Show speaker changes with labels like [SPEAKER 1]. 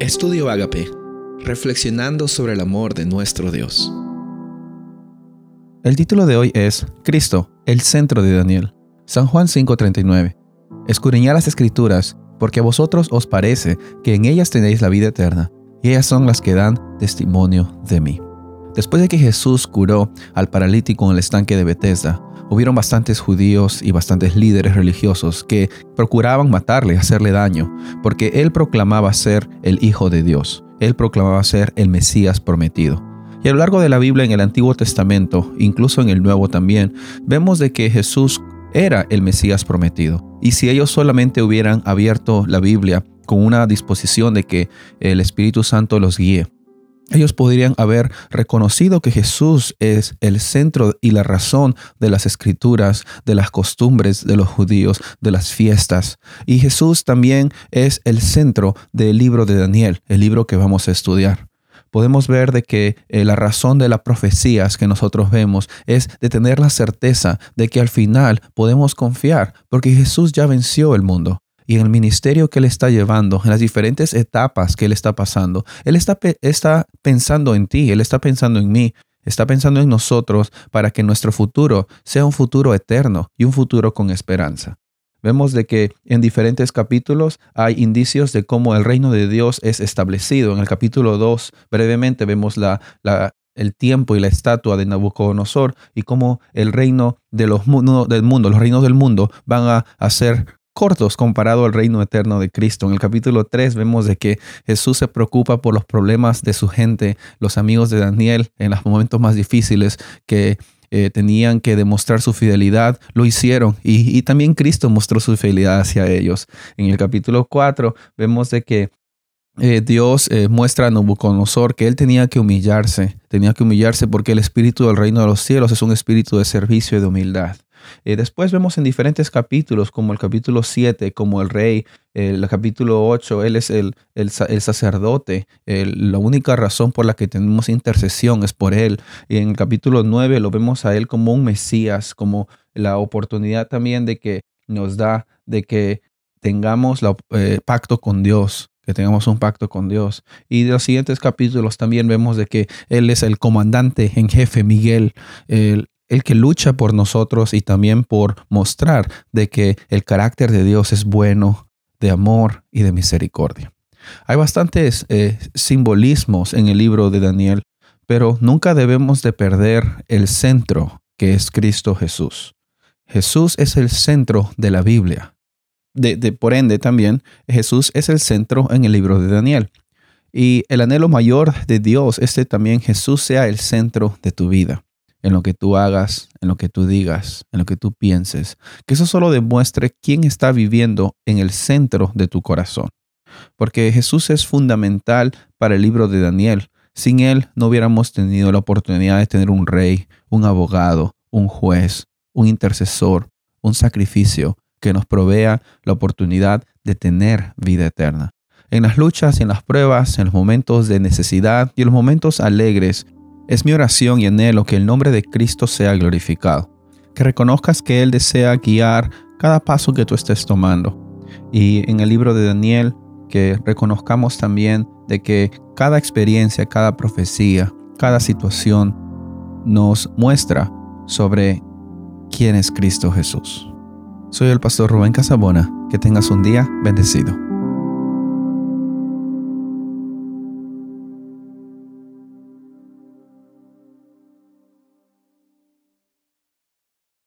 [SPEAKER 1] Estudio Agape, reflexionando sobre el amor de nuestro Dios.
[SPEAKER 2] El título de hoy es Cristo, el centro de Daniel. San Juan 5:39. Escudriñad las escrituras, porque a vosotros os parece que en ellas tenéis la vida eterna, y ellas son las que dan testimonio de mí. Después de que Jesús curó al paralítico en el estanque de Bethesda, hubieron bastantes judíos y bastantes líderes religiosos que procuraban matarle, hacerle daño, porque él proclamaba ser el Hijo de Dios, él proclamaba ser el Mesías prometido. Y a lo largo de la Biblia en el Antiguo Testamento, incluso en el Nuevo también, vemos de que Jesús era el Mesías prometido. Y si ellos solamente hubieran abierto la Biblia con una disposición de que el Espíritu Santo los guíe, ellos podrían haber reconocido que Jesús es el centro y la razón de las escrituras, de las costumbres de los judíos, de las fiestas. Y Jesús también es el centro del libro de Daniel, el libro que vamos a estudiar. Podemos ver de que eh, la razón de las profecías que nosotros vemos es de tener la certeza de que al final podemos confiar, porque Jesús ya venció el mundo y en el ministerio que Él está llevando, en las diferentes etapas que Él está pasando, Él está, está pensando en ti, Él está pensando en mí, está pensando en nosotros para que nuestro futuro sea un futuro eterno y un futuro con esperanza. Vemos de que en diferentes capítulos hay indicios de cómo el reino de Dios es establecido. En el capítulo 2, brevemente, vemos la, la, el tiempo y la estatua de Nabucodonosor y cómo el reino de los, del mundo, los reinos del mundo van a, a ser cortos comparado al reino eterno de Cristo. En el capítulo 3 vemos de que Jesús se preocupa por los problemas de su gente, los amigos de Daniel en los momentos más difíciles que eh, tenían que demostrar su fidelidad, lo hicieron y, también Cristo mostró su fidelidad hacia ellos. En el capítulo 4 vemos de que eh, Dios eh, muestra a Nabucodonosor que él tenía que humillarse, tenía que humillarse porque el espíritu del reino de los cielos es un espíritu de servicio y de humildad. Eh, después vemos en diferentes capítulos, como el capítulo 7, como el rey, el capítulo 8, él es el, el, sacerdote, la única razón por la que tenemos intercesión es por él. Y en el capítulo 9 lo vemos a él como un Mesías, como la oportunidad también de que nos da de que tengamos el eh, pacto con Dios, que tengamos un pacto con Dios. Y de los siguientes capítulos también vemos de que Él es el comandante en jefe, Miguel, el, el que lucha por nosotros y también por mostrar de que el carácter de Dios es bueno, de amor y de misericordia. Hay bastantes eh, simbolismos en el libro de Daniel, pero nunca debemos de perder el centro que es Cristo Jesús. Jesús es el centro de la Biblia. De, de, por ende, también Jesús es el centro en el libro de Daniel. Y el anhelo mayor de Dios es que también Jesús sea el centro de tu vida en lo que tú hagas, en lo que tú digas, en lo que tú pienses. Que eso solo demuestre quién está viviendo en el centro de tu corazón. Porque Jesús es fundamental para el libro de Daniel. Sin Él no hubiéramos tenido la oportunidad de tener un rey, un abogado, un juez, un intercesor, un sacrificio que nos provea la oportunidad de tener vida eterna. En las luchas en las pruebas, en los momentos de necesidad y en los momentos alegres, es mi oración y anhelo que el nombre de Cristo sea glorificado, que reconozcas que Él desea guiar cada paso que tú estés tomando. Y en el libro de Daniel, que reconozcamos también de que cada experiencia, cada profecía, cada situación nos muestra sobre quién es Cristo Jesús. Soy el pastor Rubén Casabona. Que tengas un día bendecido.